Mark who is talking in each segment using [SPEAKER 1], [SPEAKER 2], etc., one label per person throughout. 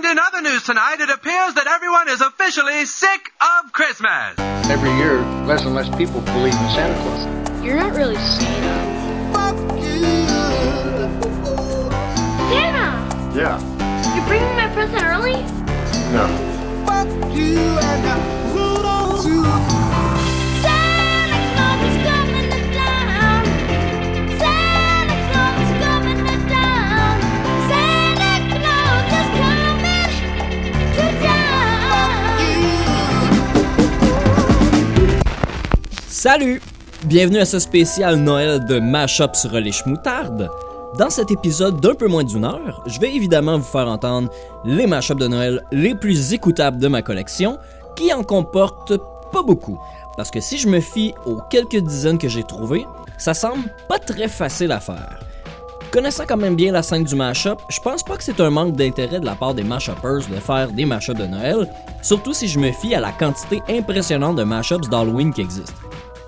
[SPEAKER 1] And in other news tonight, it appears that everyone is officially sick of Christmas.
[SPEAKER 2] Every year, less and less people believe in Santa Claus.
[SPEAKER 3] You're not really Santa. Santa!
[SPEAKER 2] Yeah.
[SPEAKER 3] You're bringing my present early?
[SPEAKER 2] No.
[SPEAKER 3] Santa
[SPEAKER 4] Salut! Bienvenue à ce spécial Noël de Mashup sur les. Dans cet épisode d'un peu moins d'une heure, je vais évidemment vous faire entendre les mashups de Noël les plus écoutables de ma collection, qui en comportent pas beaucoup. Parce que si je me fie aux quelques dizaines que j'ai trouvées, ça semble pas très facile à faire. Connaissant quand même bien la scène du mashup, je pense pas que c'est un manque d'intérêt de la part des mashuppers de faire des mashups de Noël, surtout si je me fie à la quantité impressionnante de mashups d'Halloween qui existent.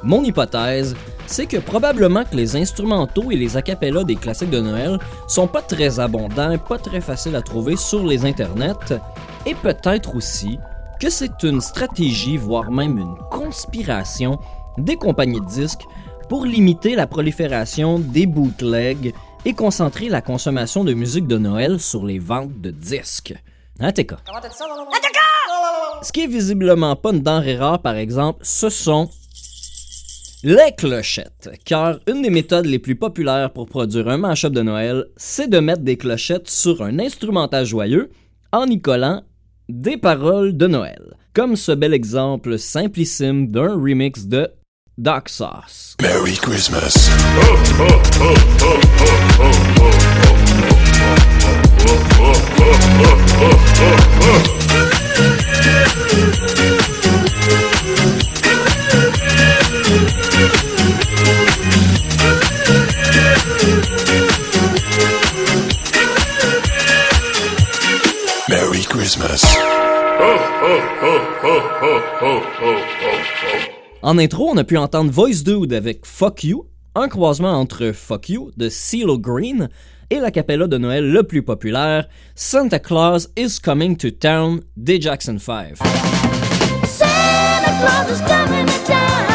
[SPEAKER 4] Mon hypothèse, c'est que probablement que les instrumentaux et les acapellas des classiques de Noël sont pas très abondants et pas très faciles à trouver sur les internets, et peut-être aussi que c'est une stratégie, voire même une conspiration des compagnies de disques pour limiter la prolifération des bootlegs et concentrer la consommation de musique de Noël sur les ventes de disques. Hein, TK? Ce qui est visiblement pas une denrée rare, par exemple, ce sont les clochettes, car une des méthodes les plus populaires pour produire un mashup de Noël, c'est de mettre des clochettes sur un instrumental joyeux en y collant des paroles de Noël, comme ce bel exemple simplissime d'un remix de Dark Sauce.
[SPEAKER 5] Merry Christmas.
[SPEAKER 4] En intro, on a pu entendre Voice Dude avec Fuck You, un croisement entre Fuck You de CeeLo Green et la capella de Noël le plus populaire, Santa Claus is Coming to Town des Jackson 5.
[SPEAKER 3] Santa Claus is coming to town.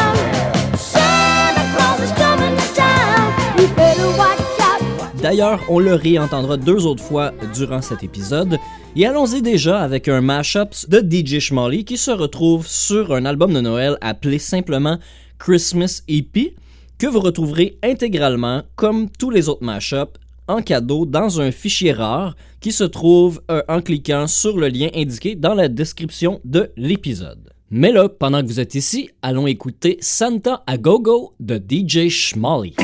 [SPEAKER 4] D'ailleurs, on le réentendra deux autres fois durant cet épisode. Et allons-y déjà avec un mashup de DJ Schmally qui se retrouve sur un album de Noël appelé simplement Christmas EP, que vous retrouverez intégralement, comme tous les autres mashups, en cadeau dans un fichier rare qui se trouve euh, en cliquant sur le lien indiqué dans la description de l'épisode. Mais là, pendant que vous êtes ici, allons écouter Santa a Go-Go de DJ Schmally.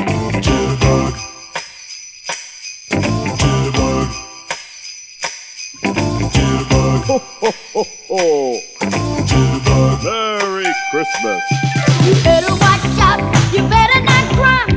[SPEAKER 6] Merry Christmas.
[SPEAKER 3] You better watch out. You better not cry.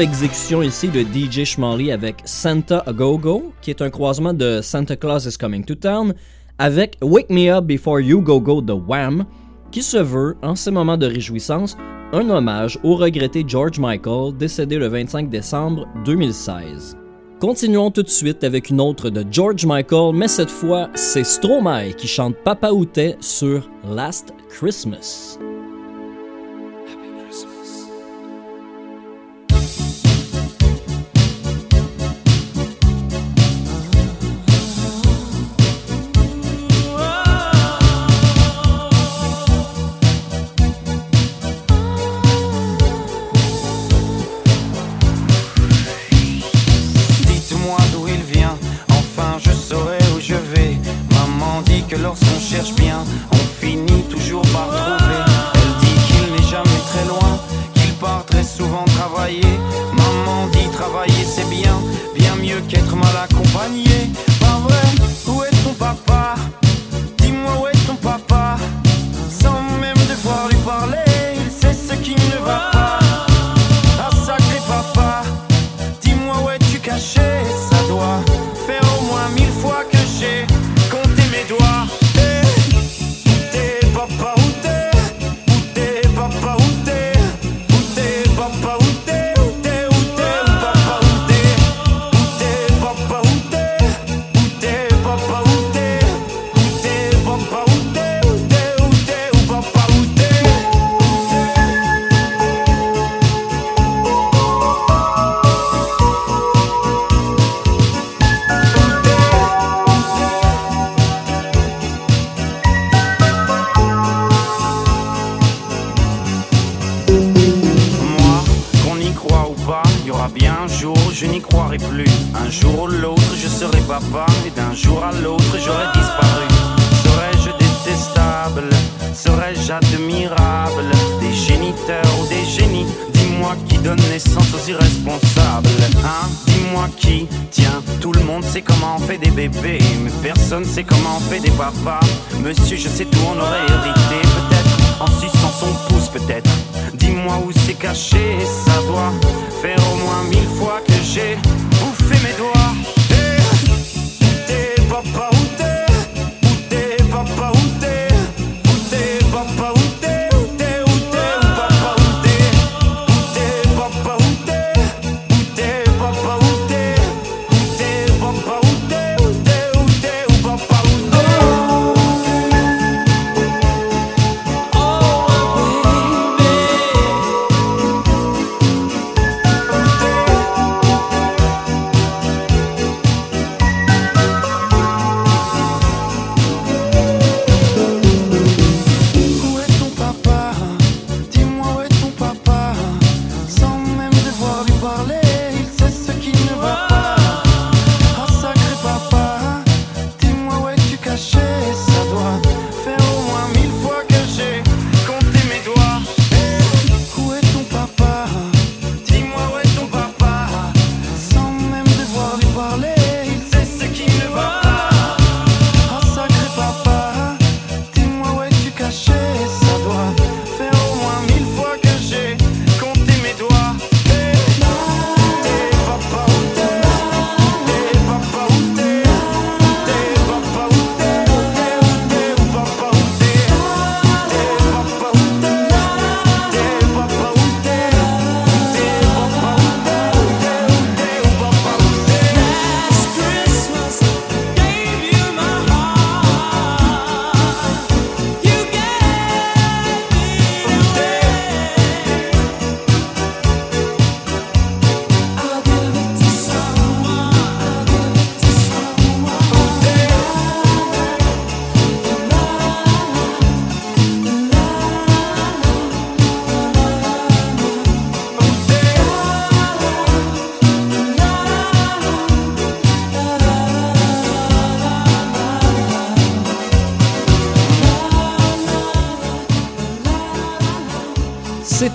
[SPEAKER 4] Exécution ici de DJ Schmally avec Santa A Go Go, qui est un croisement de Santa Claus is Coming to Town, avec Wake Me Up Before You Go Go de Wham, qui se veut, en ces moments de réjouissance, un hommage au regretté George Michael, décédé le 25 décembre 2016. Continuons tout de suite avec une autre de George Michael, mais cette fois, c'est Stromae qui chante Papa Outé sur Last Christmas.
[SPEAKER 7] Et d'un jour à l'autre, j'aurai disparu. Serais-je détestable? Serais-je admirable? Des géniteurs ou des génies? Dis-moi qui donne naissance aux irresponsables Hein? Dis-moi qui Tiens, tout le monde sait comment on fait des bébés. Mais personne sait comment on fait des papas. Monsieur, je sais tout, on aurait hérité. Peut-être en suçant son pouce, peut-être. Dis-moi où c'est caché Ça doit faire au moins mille fois que j'ai bouffé mes doigts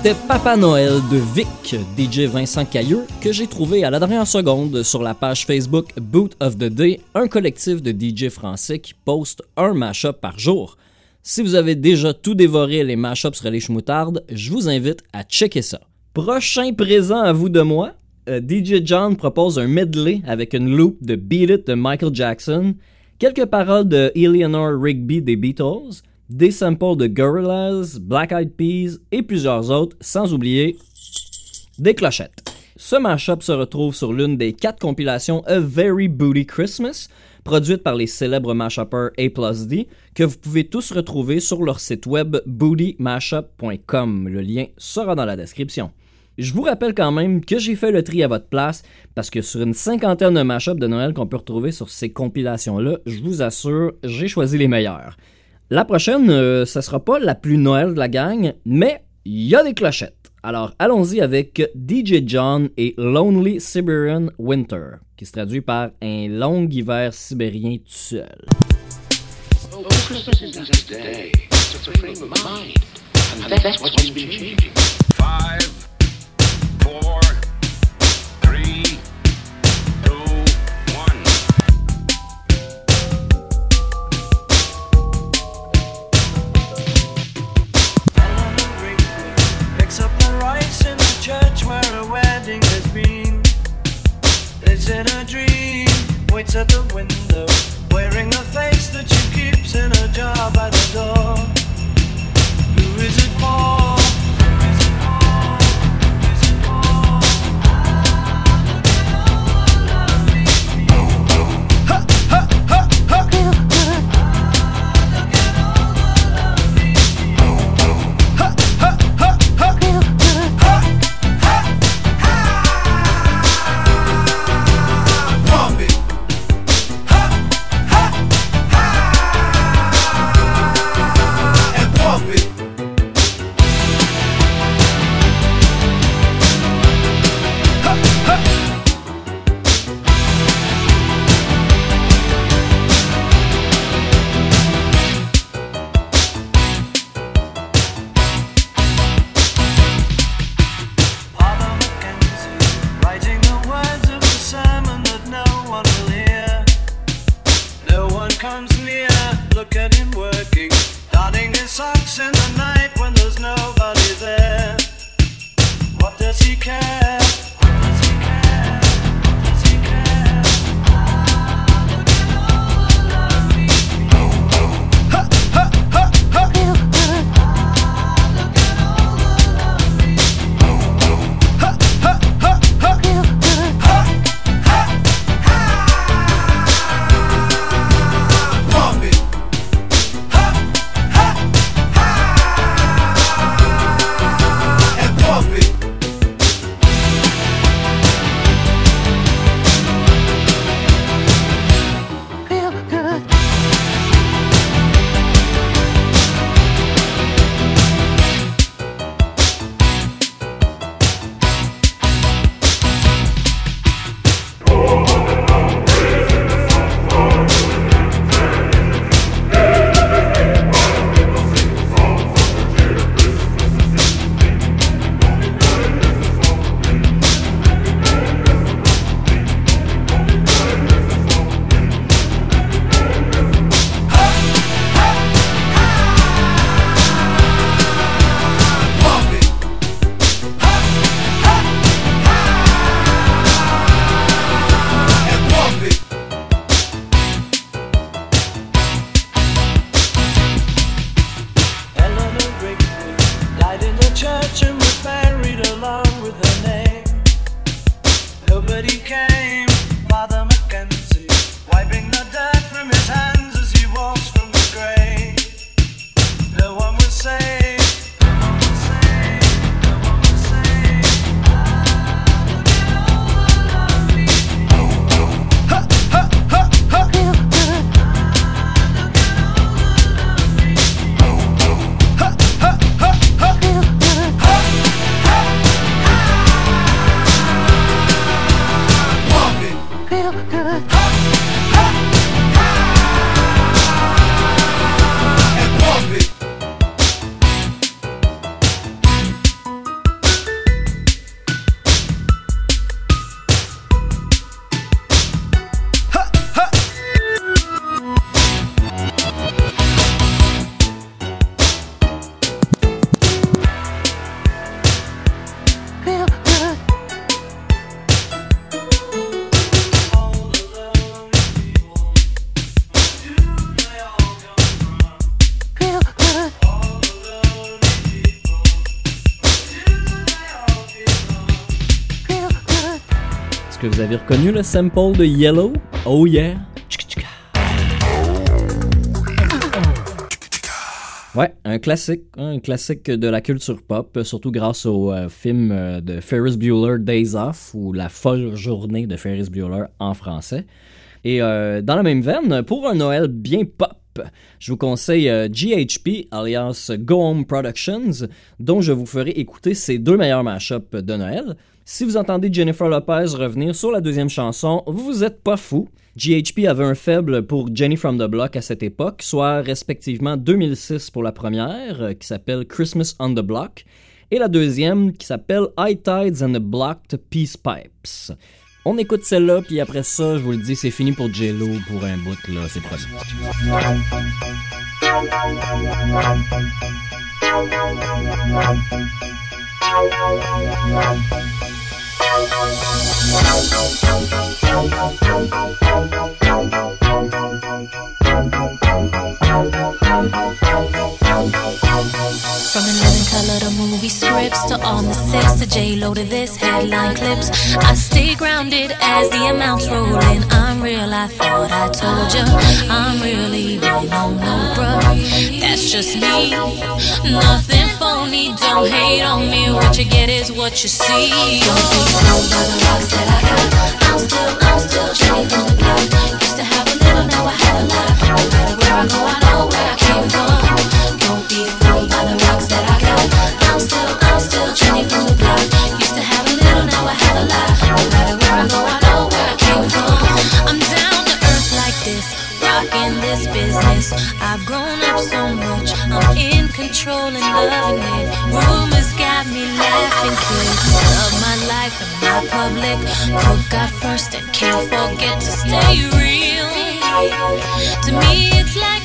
[SPEAKER 4] C'était Papa Noël de Vic, DJ Vincent Cailleux, que j'ai trouvé à la dernière seconde sur la page Facebook Boot of the Day, un collectif de DJ français qui poste un mashup par jour. Si vous avez déjà tout dévoré les mashups sur les moutardes, je vous invite à checker ça. Prochain présent à vous de moi, euh, DJ John propose un medley avec une loop de Beat It de Michael Jackson, quelques paroles de Eleanor Rigby des Beatles, des samples de Gorillaz, Black Eyed Peas et plusieurs autres, sans oublier des clochettes. Ce mashup se retrouve sur l'une des quatre compilations A Very Booty Christmas, produites par les célèbres mashuppers D, que vous pouvez tous retrouver sur leur site web bootymashup.com. Le lien sera dans la description. Je vous rappelle quand même que j'ai fait le tri à votre place parce que sur une cinquantaine de mashups de Noël qu'on peut retrouver sur ces compilations-là, je vous assure, j'ai choisi les meilleurs. La prochaine, euh, ce sera pas la plus Noël de la gang, mais il y a des clochettes. Alors allons-y avec DJ John et Lonely Siberian Winter, qui se traduit par un long hiver sibérien tout seul.
[SPEAKER 2] Oh, Christmas isn't just a day, it's a frame of mind. And that's what's been changing.
[SPEAKER 8] Five,
[SPEAKER 4] vous avez reconnu le sample de Yellow? Oh yeah! Ouais, un classique, un classique de la culture pop, surtout grâce au euh, film euh, de Ferris Bueller Days Off ou La folle journée de Ferris Bueller en français. Et euh, dans la même veine, pour un Noël bien pop, je vous conseille GHP alias Go Home Productions, dont je vous ferai écouter ses deux meilleurs mashups de Noël. Si vous entendez Jennifer Lopez revenir sur la deuxième chanson, vous êtes pas fou. GHP avait un faible pour Jenny from the Block à cette époque, soit respectivement 2006 pour la première, euh, qui s'appelle Christmas on the Block, et la deuxième qui s'appelle High Tides and the Blocked Peace Pipes. On écoute celle-là, puis après ça, je vous le dis, c'est fini pour J-Lo pour un bout, là, c'est promis. Thank you.
[SPEAKER 9] From 11 color to movie scripts to all the six to J Lo to this headline clips. I stay grounded as the amounts roll in. I'm real, I thought I told ya. I'm real, even on no bruh. That's just me. Nothing phony, don't hate on me. What you get is what you see. Don't the rocks that I got. I'm still, I'm still Jenny from the block. God first and can't forget to stay real. To me, it's like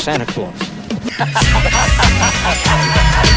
[SPEAKER 1] Santa Claus.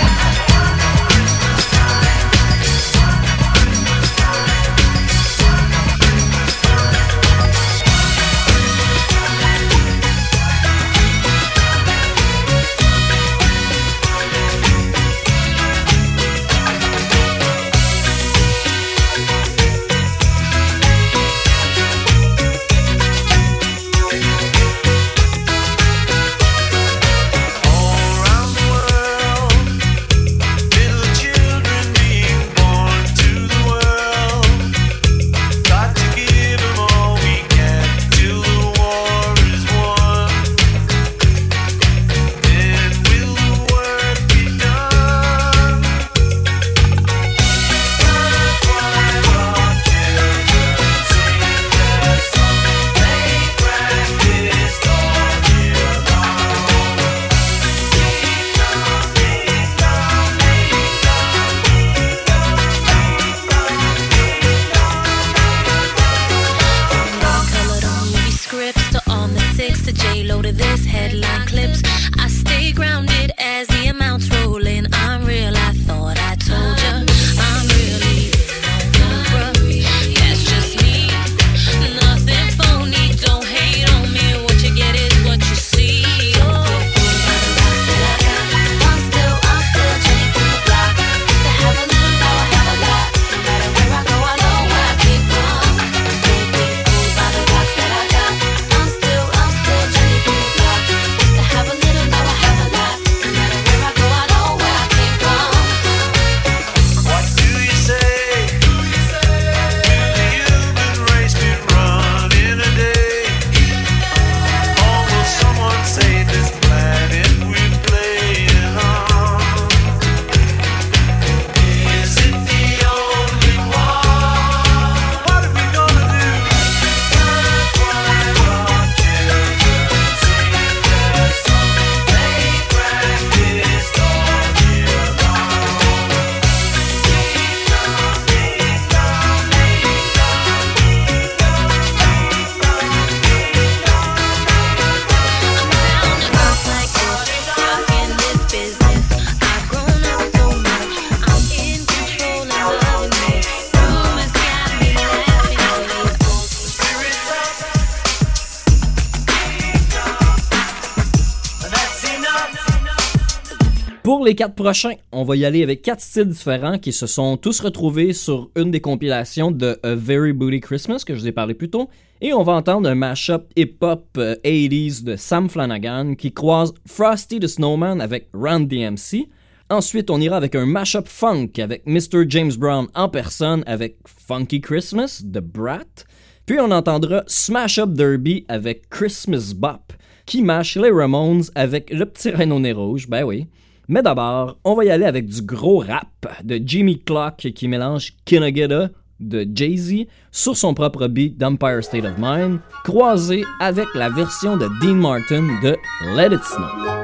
[SPEAKER 4] Les quatre prochains, on va y aller avec quatre styles différents qui se sont tous retrouvés sur une des compilations de A Very Booty Christmas que je vous ai parlé plus tôt. Et on va entendre un mashup hip-hop euh, 80s de Sam Flanagan qui croise Frosty the Snowman avec Run DMC. Ensuite, on ira avec un mashup funk avec Mr. James Brown en personne avec Funky Christmas de Brat. Puis on entendra Smash Up Derby avec Christmas Bop qui mâche les Ramones avec le petit Rhino Rouge, ben oui. Mais d'abord, on va y aller avec du gros rap de Jimmy Clock qui mélange Kinageda de Jay-Z sur son propre beat d'Empire State of Mind, croisé avec la version de Dean Martin de Let It Snow.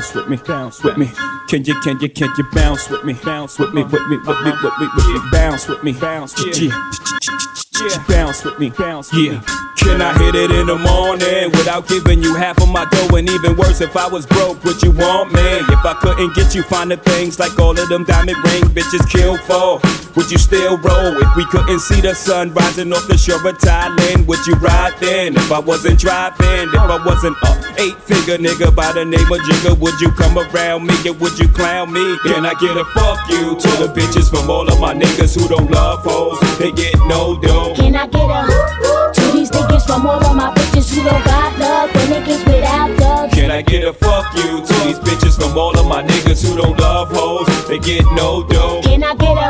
[SPEAKER 10] Bounce with me, bounce with me. Can you, can you, can you bounce with me, bounce with me, with me, with me, with me, with me, bounce with me, bounce, yeah, bounce with me, bounce, yeah. Can I hit it in the morning without giving you half of my dough? And even worse, if I was broke, would you want me? If I couldn't get you finer things like all of them diamond ring bitches kill for, would you still roll? If we couldn't see the sun rising off the shore of Thailand, would you ride then? If I wasn't driving, if I wasn't a eight figure nigga by the name of Jigga, would you come around me and would you clown me? Can I get a fuck you to the bitches from all of my niggas who don't love hoes? They get no dough.
[SPEAKER 11] Can I get a to these niggas from all of my bitches who don't got love for niggas without dubs?
[SPEAKER 10] Can I get a fuck you to these bitches from all of my niggas who don't love hoes? They get no dough.
[SPEAKER 11] Can I get a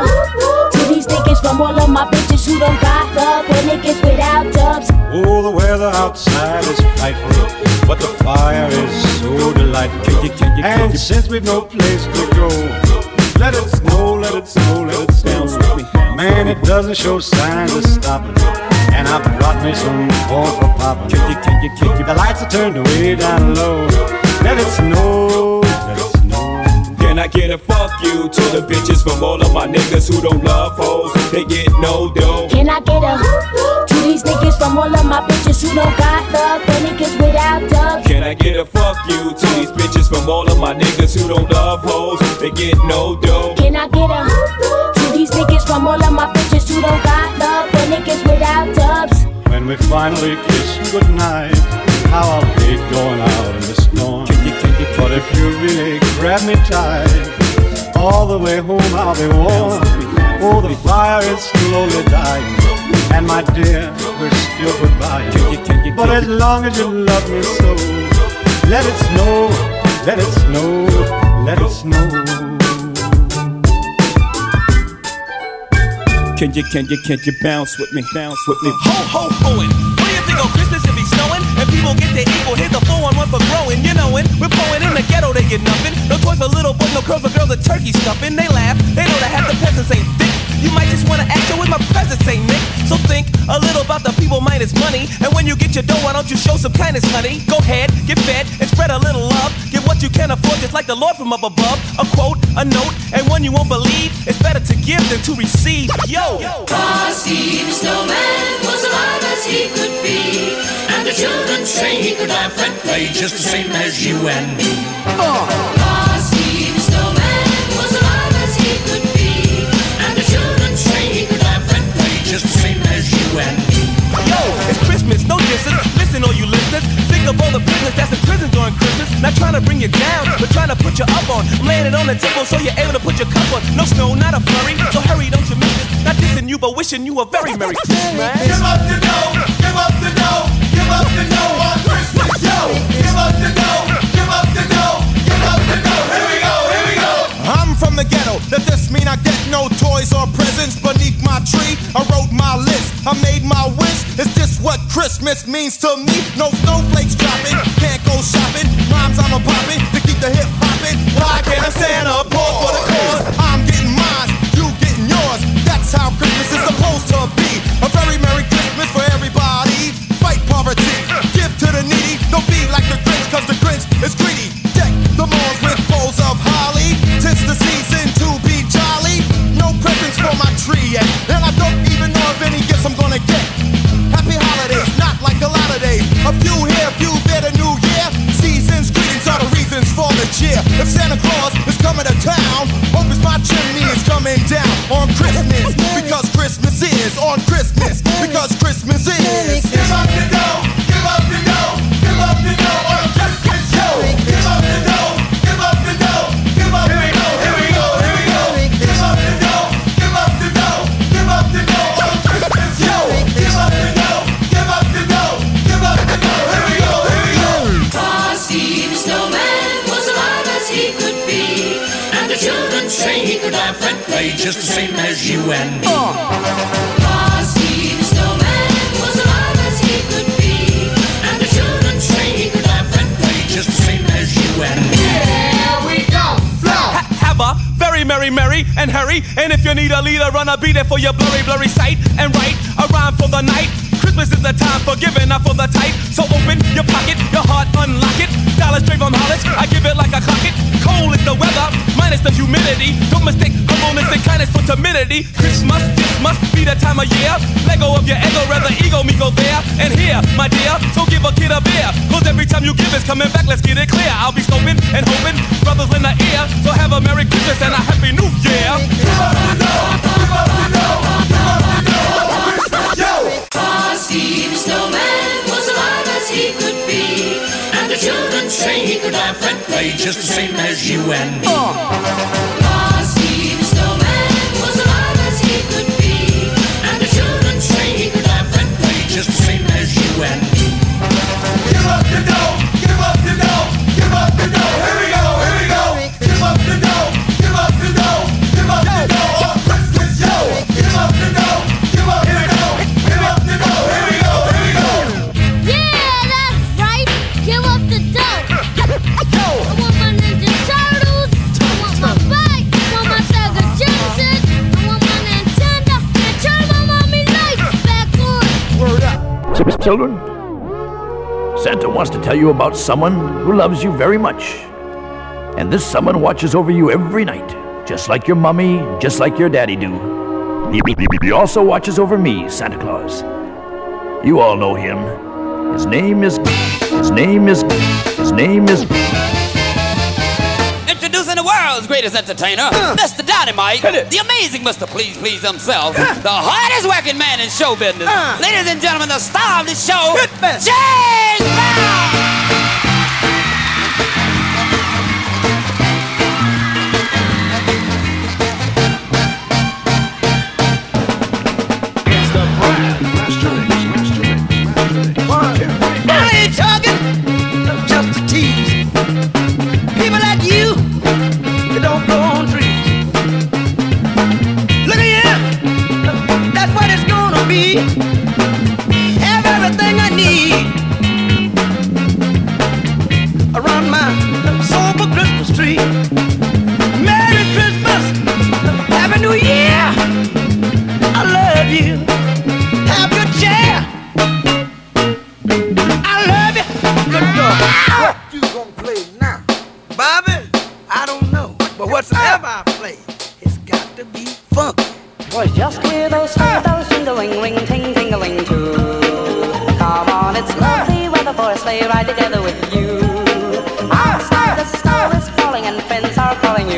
[SPEAKER 11] to these niggas from all of my bitches who don't got love for niggas without dubs?
[SPEAKER 12] Oh, the weather outside is frightful, but the fire is so delightful.
[SPEAKER 10] Can you, can you, can
[SPEAKER 12] And
[SPEAKER 10] you
[SPEAKER 12] since we've no place to go, let it snow, let it snow, let it snow. Man, it doesn't show signs of stopping. And I brought me some corn for popping.
[SPEAKER 10] Can you, can you, can you
[SPEAKER 12] The lights are turned way down low. Let it snow, let it snow.
[SPEAKER 10] Can I get a fuck you to the bitches from all of my niggas who don't love hoes? They get no dough.
[SPEAKER 11] Can I get a to these niggas from all of my bitches who don't got love for niggas without dubs?
[SPEAKER 10] Can I get a fuck you to these bitches from all of my niggas who don't love hoes? They get no dough.
[SPEAKER 11] Can I get a to these niggas from all of my bitches who don't got love for niggas without dubs?
[SPEAKER 12] When we finally kiss goodnight, how I'll hate going out in the storm.
[SPEAKER 10] Can you, can you, can
[SPEAKER 12] But if you really grab me tight, all the way home I'll be warm. Oh, the fire is slowly dying, and my dear, we're still goodbye.
[SPEAKER 10] Can you, can you,
[SPEAKER 12] But as long as you love me so, let it snow, let it snow, let it snow.
[SPEAKER 10] Can you, can you, can you bounce with me? Bounce with me.
[SPEAKER 13] Ho, ho, hoing. What do you think on Christmas it be snowing? And people get their equal. Here's the 411 for growing. You knowin', we're blowing in the ghetto, they get nothing. No toys for little boys, no curls for girls, the turkey stuffing. They laugh, they know that half the peasants ain't thick. You might just wanna act with my presence, ain't Nick. So think a little about the people minus money. And when you get your dough, why don't you show some kindness, honey? Go ahead, get fed, and spread a little love. Get what you can afford, just like the Lord from up above. A quote, a note, and one you won't believe. It's better to give than to receive. Yo!
[SPEAKER 14] Frosty the snowman was alive as he could be. And the children say he could laugh and play just the same as you and me. Frosty just the same as you and me.
[SPEAKER 13] Yo, it's Christmas, no distance. Listen, all you listeners. Think of all the prisoners that's in prison during Christmas. Not trying to bring you down, but trying to put you up on. I'm laying it on the table so you're able to put your cup on. No snow, not a flurry. So hurry, don't you miss it. Not dissing you, but wishing you a very Merry Christmas.
[SPEAKER 8] Give up the dough, give up the dough, give up the dough on Christmas, yo. Give up the dough,
[SPEAKER 15] from the ghetto. Does this mean I get no toys or presents beneath my tree? I wrote my list. I made my wish. Is this what Christmas means to me? No snowflakes dropping. Can't go shopping. Rhymes I'm a popping to keep the hip hopping. Why can't Santa pause for the tree. And I
[SPEAKER 13] leader, run a beat it for your blurry, blurry sight. And write a rhyme for the night. Christmas is the time for giving, not for the tight. So open your pocket, your heart, unlock it. Dollars straight from Hollis, I give it like a it. Cold is the weather, minus the humidity. Don't mistake humbleness and kindness for timidity. Christmas, this must be the time of year. Let go of your ego, rather ego me go there. And here, my dear, so give a kid a beer. Cause every time you give it's coming back, let's get it clear. I'll be scoping and hoping, brothers in the ear. So have a Merry Christmas and a Happy New Year.
[SPEAKER 3] Give Frosty the snowman was alive as he could be, and the children say he could laugh and play just the same as you and me. Frosty Children,
[SPEAKER 16] Santa wants to tell you about someone who loves you very much. And this someone watches over you every night, just like your mummy, just like your daddy do. He, also watches over me, Santa Claus. You all know him. His name is. His name is. His name is.
[SPEAKER 17] Introducing the world's greatest entertainer, Mr. Dynamite, the amazing Mr. Please Please himself, the hardest working man in show business. Ladies and gentlemen, the star of the show, James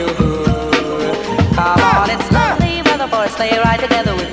[SPEAKER 18] you.
[SPEAKER 19] Come on, it's lovely weather for a sleigh ride together with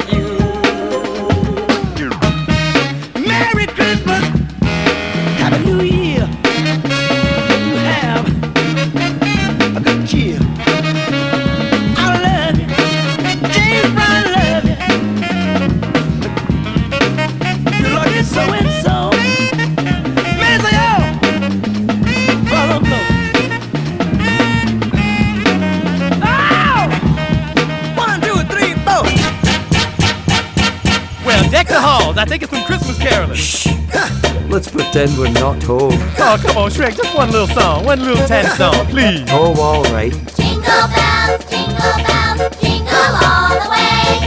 [SPEAKER 20] Let's pretend we're not home.
[SPEAKER 13] Oh, come on, Shrek. Just one little song. One little tiny song, please.
[SPEAKER 20] Oh, all right.
[SPEAKER 21] Jingle bells, jingle bells, jingle all the way.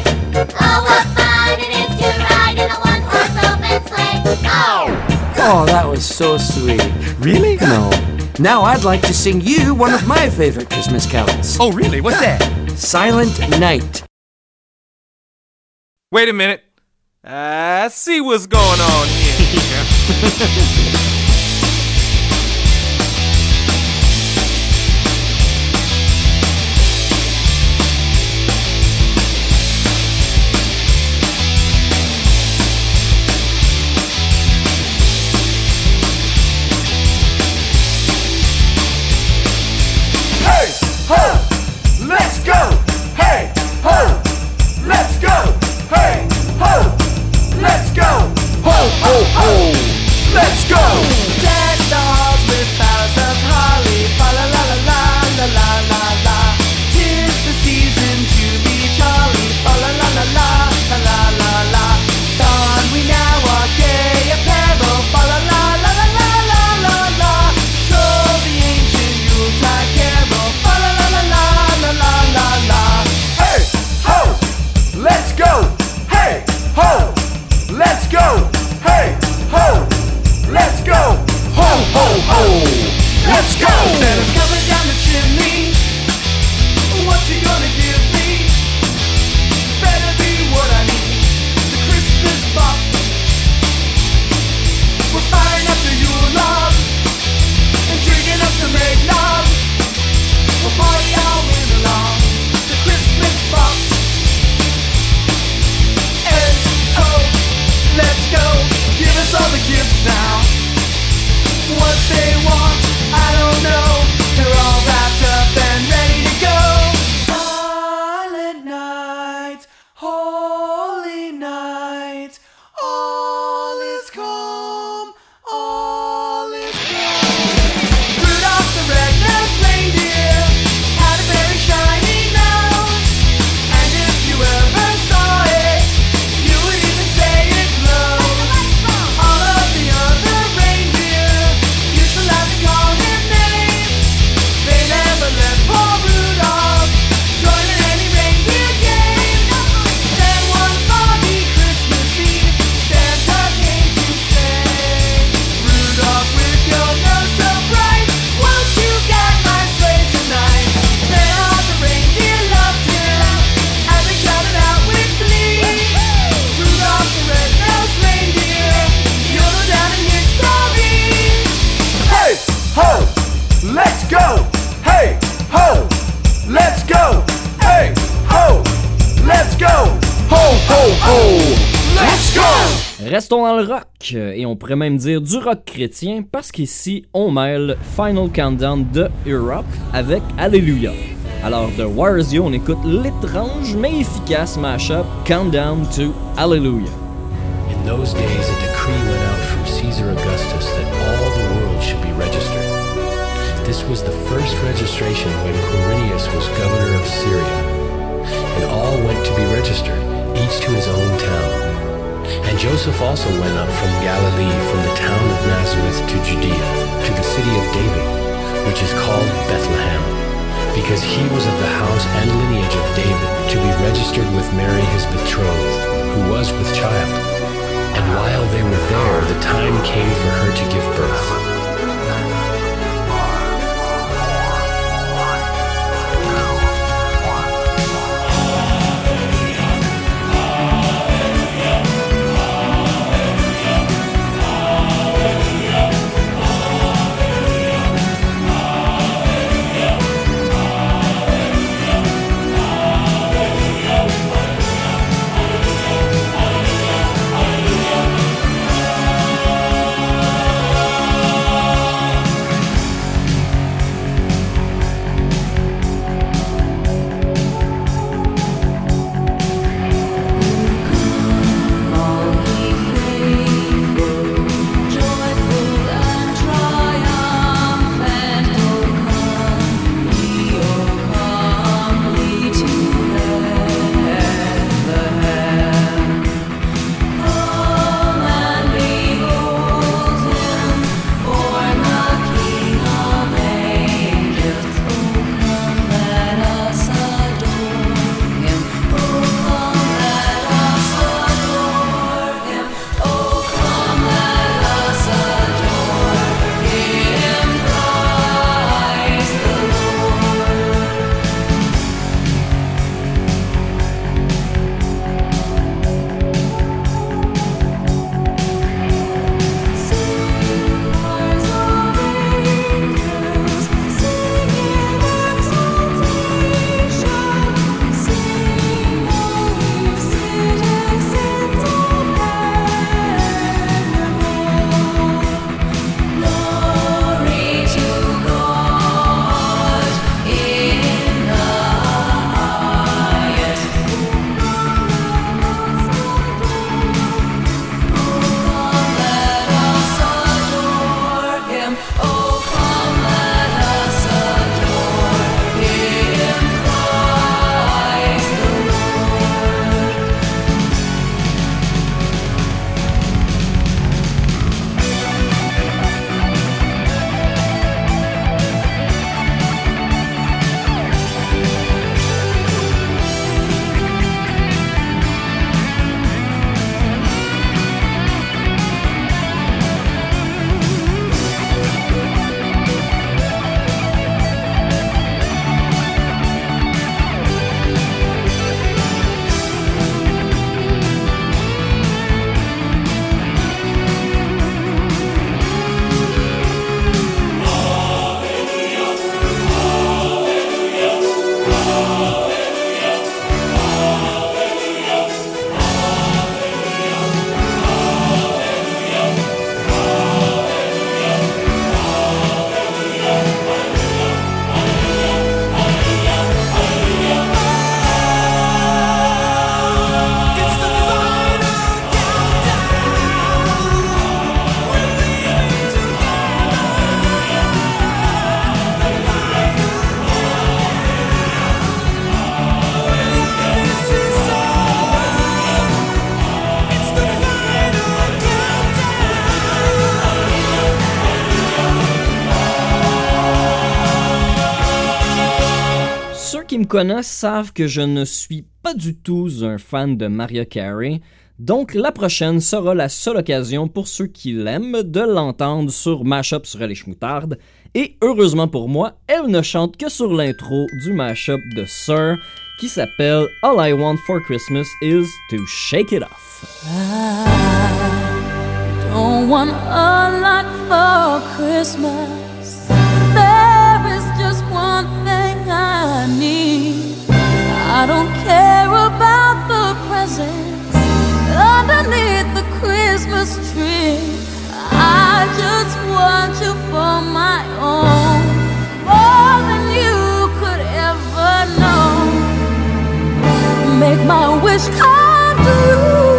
[SPEAKER 21] Oh, what fun it is to ride in a one-horse open sleigh. Oh!
[SPEAKER 20] Oh, that was so sweet. Really? No. Now I'd like to sing you one of my favorite Christmas carols.
[SPEAKER 13] Oh, really? What's that?
[SPEAKER 20] Silent Night.
[SPEAKER 13] Wait a minute. I see what's going on here.
[SPEAKER 8] Gracias. Let's go!
[SPEAKER 4] pourrait même dire du rock chrétien, parce qu'ici, on mêle Final Countdown de Europe avec Alléluia. Alors de Warriors on écoute l'étrange mais efficace mashup Countdown to Hallelujah.
[SPEAKER 16] In those days, a decree went out from Caesar Augustus that all the world should be registered. This was the first registration when Quirinius was governor of Syria, and all went to be registered, each to his own town. And Joseph also went up from Galilee, from the town of Nazareth to Judea, to the city of David, which is called Bethlehem, because he was of the house and lineage of David, to be registered with Mary his betrothed, who was with child. And while they were there, the time came for her to give birth.
[SPEAKER 4] connaissent savent que je ne suis pas du tout un fan de Maria Carey, donc la prochaine sera la seule occasion pour ceux qui l'aiment de l'entendre sur Mashup sur les Schmoutardes, et heureusement pour moi, elle ne chante que sur l'intro du Mashup de Sir qui s'appelle All I Want for Christmas is to Shake It Off.
[SPEAKER 11] I need. I don't care about the presents underneath the Christmas tree. I just want you for my own, more than you could ever know. Make my wish come true.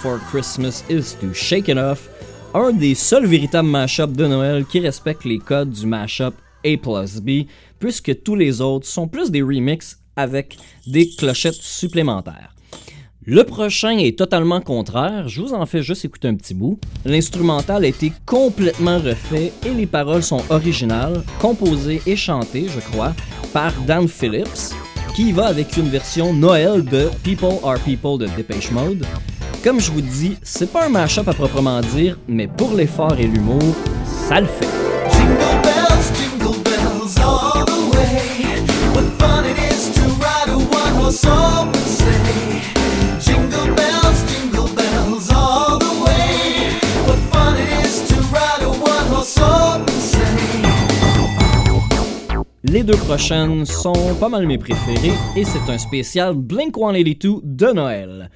[SPEAKER 11] For Christmas is
[SPEAKER 22] to
[SPEAKER 11] Shake It Off,
[SPEAKER 4] un des seuls véritables mashups de Noël qui respecte les codes du mashup A plus B, puisque tous les autres sont plus des remixes avec des clochettes supplémentaires. Le prochain est totalement contraire, je vous en fais juste écouter un petit bout. L'instrumental a été complètement refait et les paroles sont originales, composées et chantées, je crois, par Dan Phillips, qui va avec une version Noël de People Are People de Dépêche Mode, comme je vous dis, c'est pas un mash-up à proprement dire, mais pour l'effort et l'humour, ça le fait. Les deux prochaines sont pas mal mes préférées et c'est un spécial Blink-182 de Noël.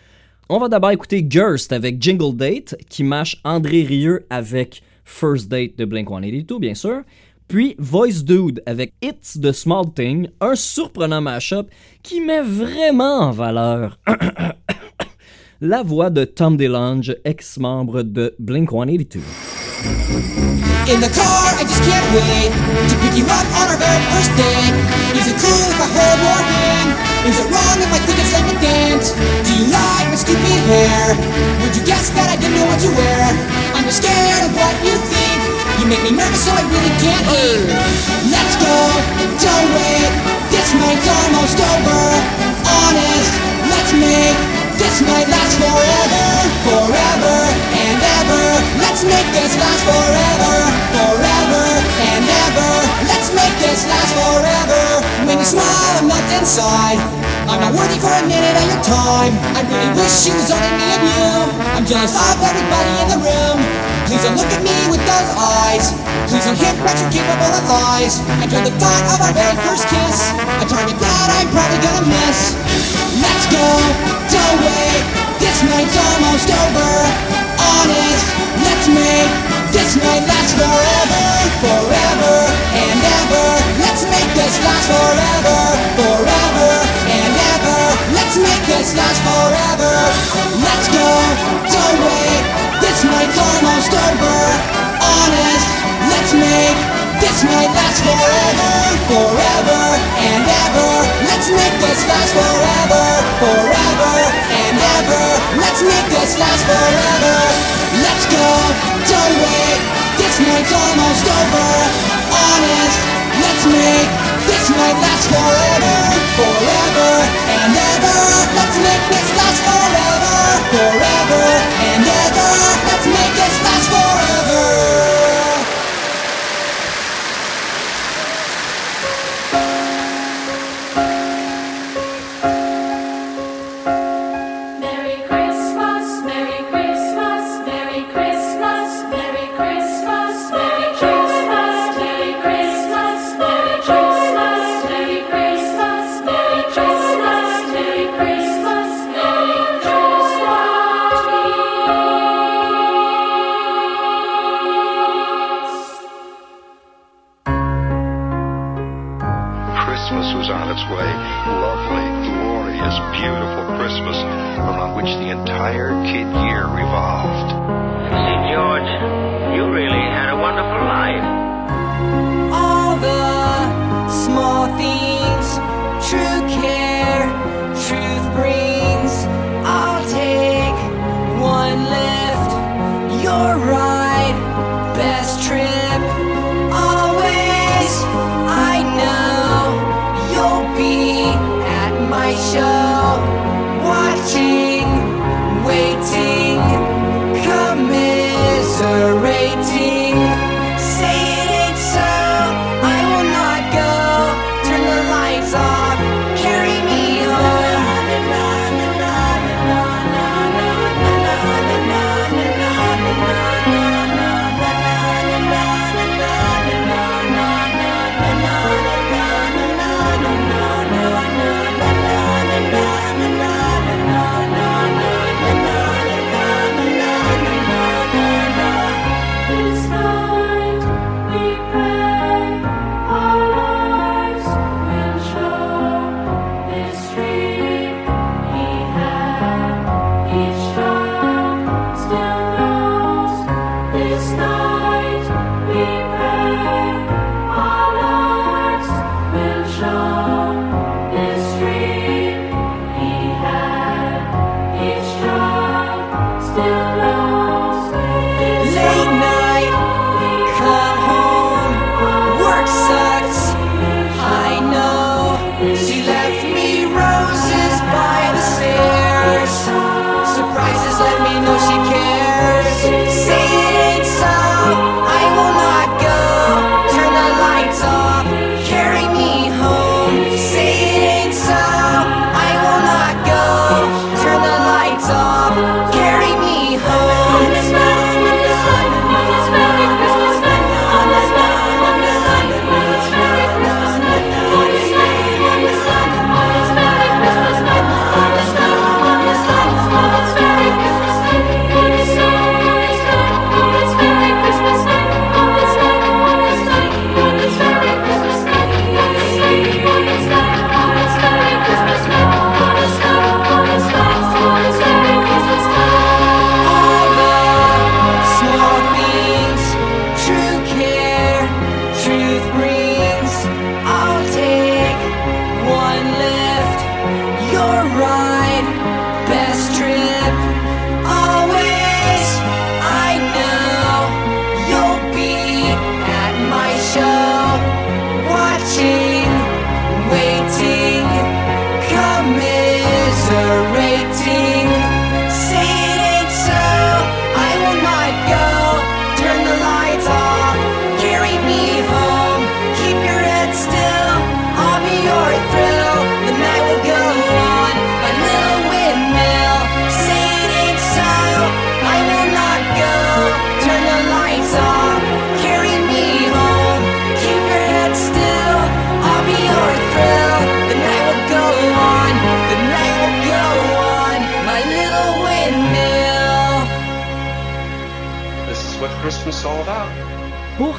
[SPEAKER 4] On va d'abord écouter Gerst avec Jingle Date qui mâche André Rieu avec First Date de Blink 182 bien sûr. Puis Voice Dude avec It's the Small Thing, un surprenant mashup qui met vraiment en valeur la voix de Tom DeLonge, ex-membre de Blink 182.
[SPEAKER 23] In the car, I just can't wait to pick you up on our very first date. Is it cool if I hold your hand? Is it wrong if I think it's like a dance? Do you like my stupid hair? Would you guess that I didn't know what to wear? I'm just scared of what you think. You make me nervous, so I really can't eat. Let's go, don't wait. This night's almost over. Honest, let's make this night last forever, forever and ever. Let's make this last forever, forever and ever. Let's make this last forever. You smile, I'm not inside. I'm not worthy for a minute of your time. I really wish it was only me and you. I'm jealous of everybody in the room. Please don't look at me with those eyes. Please don't hint that you're capable of lies. I dread the thought of our very first kiss. A target that I'm probably gonna miss. Let's go, don't wait. This night's almost over. Honest, let's make this night last forever, forever and ever. This last forever, forever and ever. Let's make this last forever. Let's go, don't wait. This night's almost over. Honest, let's make this night last forever, forever and ever. Let's make this last forever, forever and ever. Let's make this last forever. Let's go, don't wait. This night's almost over. Honest, let's make this night last forever, forever and ever. Let's make this last forever,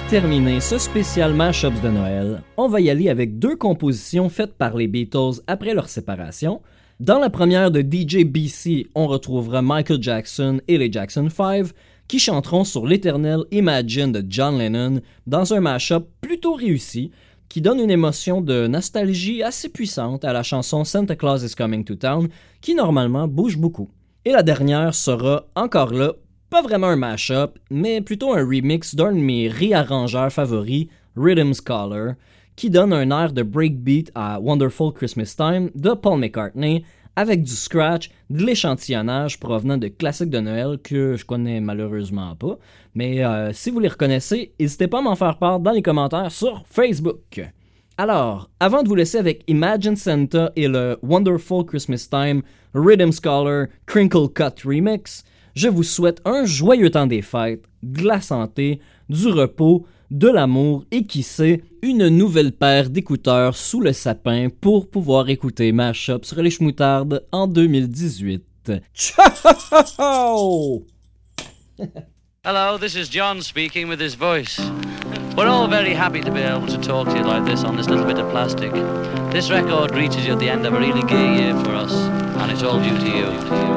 [SPEAKER 4] terminer ce spécial Mashups de Noël, on va y aller avec deux compositions faites par les Beatles après leur séparation. Dans la première de DJ BC, on retrouvera Michael Jackson et les Jackson 5 qui chanteront sur l'éternel Imagine de John Lennon dans un mashup plutôt réussi qui donne une émotion de nostalgie assez puissante à la chanson Santa Claus is Coming to Town qui normalement bouge beaucoup. Et la dernière sera encore là pas vraiment un mashup, mais plutôt un remix d'un de mes réarrangeurs favoris, Rhythm Scholar, qui donne un air de breakbeat à Wonderful Christmas Time de Paul McCartney, avec du scratch, de l'échantillonnage provenant de classiques de Noël que je connais malheureusement pas. Mais euh, si vous les reconnaissez, n'hésitez pas à m'en faire part dans les commentaires sur Facebook. Alors, avant de vous laisser avec Imagine Santa et le Wonderful Christmas Time Rhythm Scholar Crinkle Cut Remix, je vous souhaite un joyeux temps des fêtes, de la santé, du repos, de l'amour et qui sait, une nouvelle paire d'écouteurs sous le sapin pour pouvoir écouter Mashup sur les schmoutardes en 2018. Ciao!
[SPEAKER 3] Hello, this is John speaking with his voice. We're all very happy to be able to talk to you like this on this little bit of plastic. This record reaches you at the end of a really gay year for us, and it's all due to. You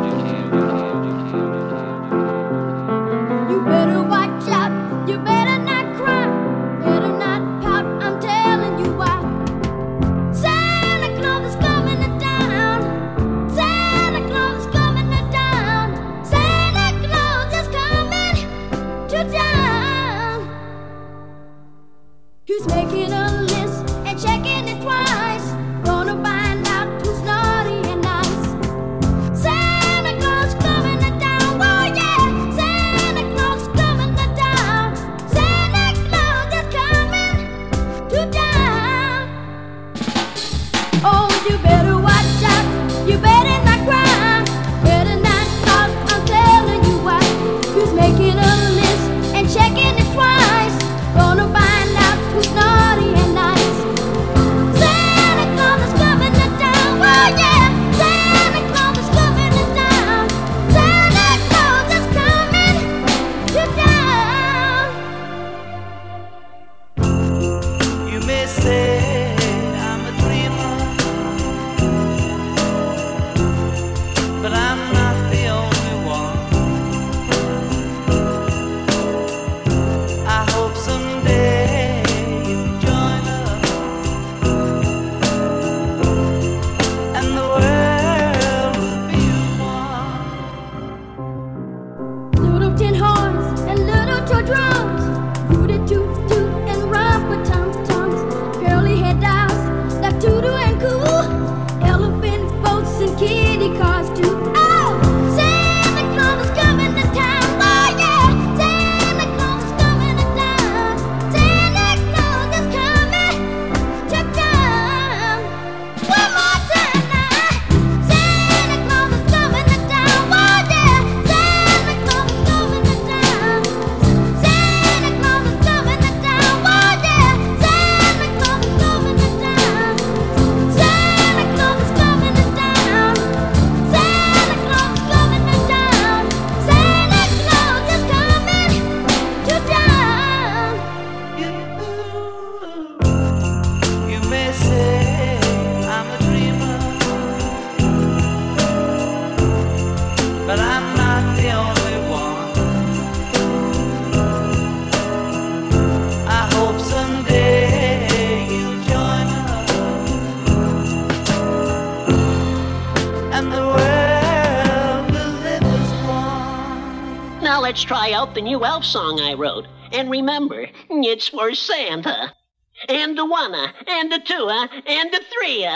[SPEAKER 24] the new elf song I wrote. And remember, it's for Santa. And a one, and a two, and a
[SPEAKER 8] three.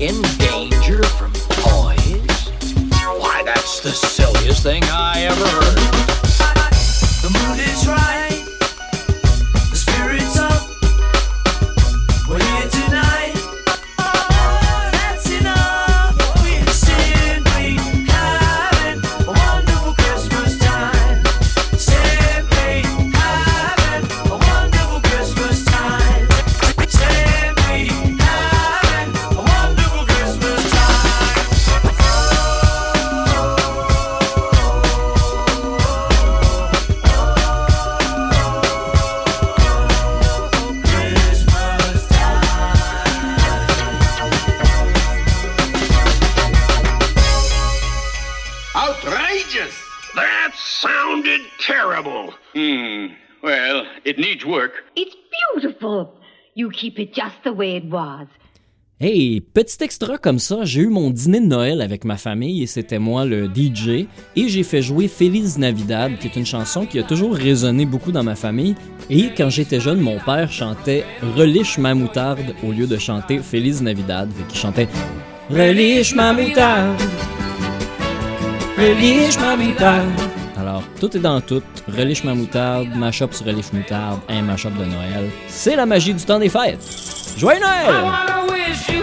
[SPEAKER 8] in danger
[SPEAKER 20] from toys? Why, that's the silliest thing I ever heard.
[SPEAKER 25] Keep it just the way it was.
[SPEAKER 4] Hey, petit extra comme ça, j'ai eu mon dîner de Noël avec ma famille et c'était moi le DJ et j'ai fait jouer Feliz Navidad qui est une chanson qui a toujours résonné beaucoup dans ma famille. Et quand j'étais jeune, mon père chantait Reliche ma moutarde au lieu de chanter Feliz Navidad, qu'il chantait Reliche ma moutarde. Reliche ma moutarde alors, tout est dans tout. Reliche ma moutarde, mashup sur Reliche moutarde, un mashup de Noël. C'est la magie du temps des fêtes. Joyeux Noël!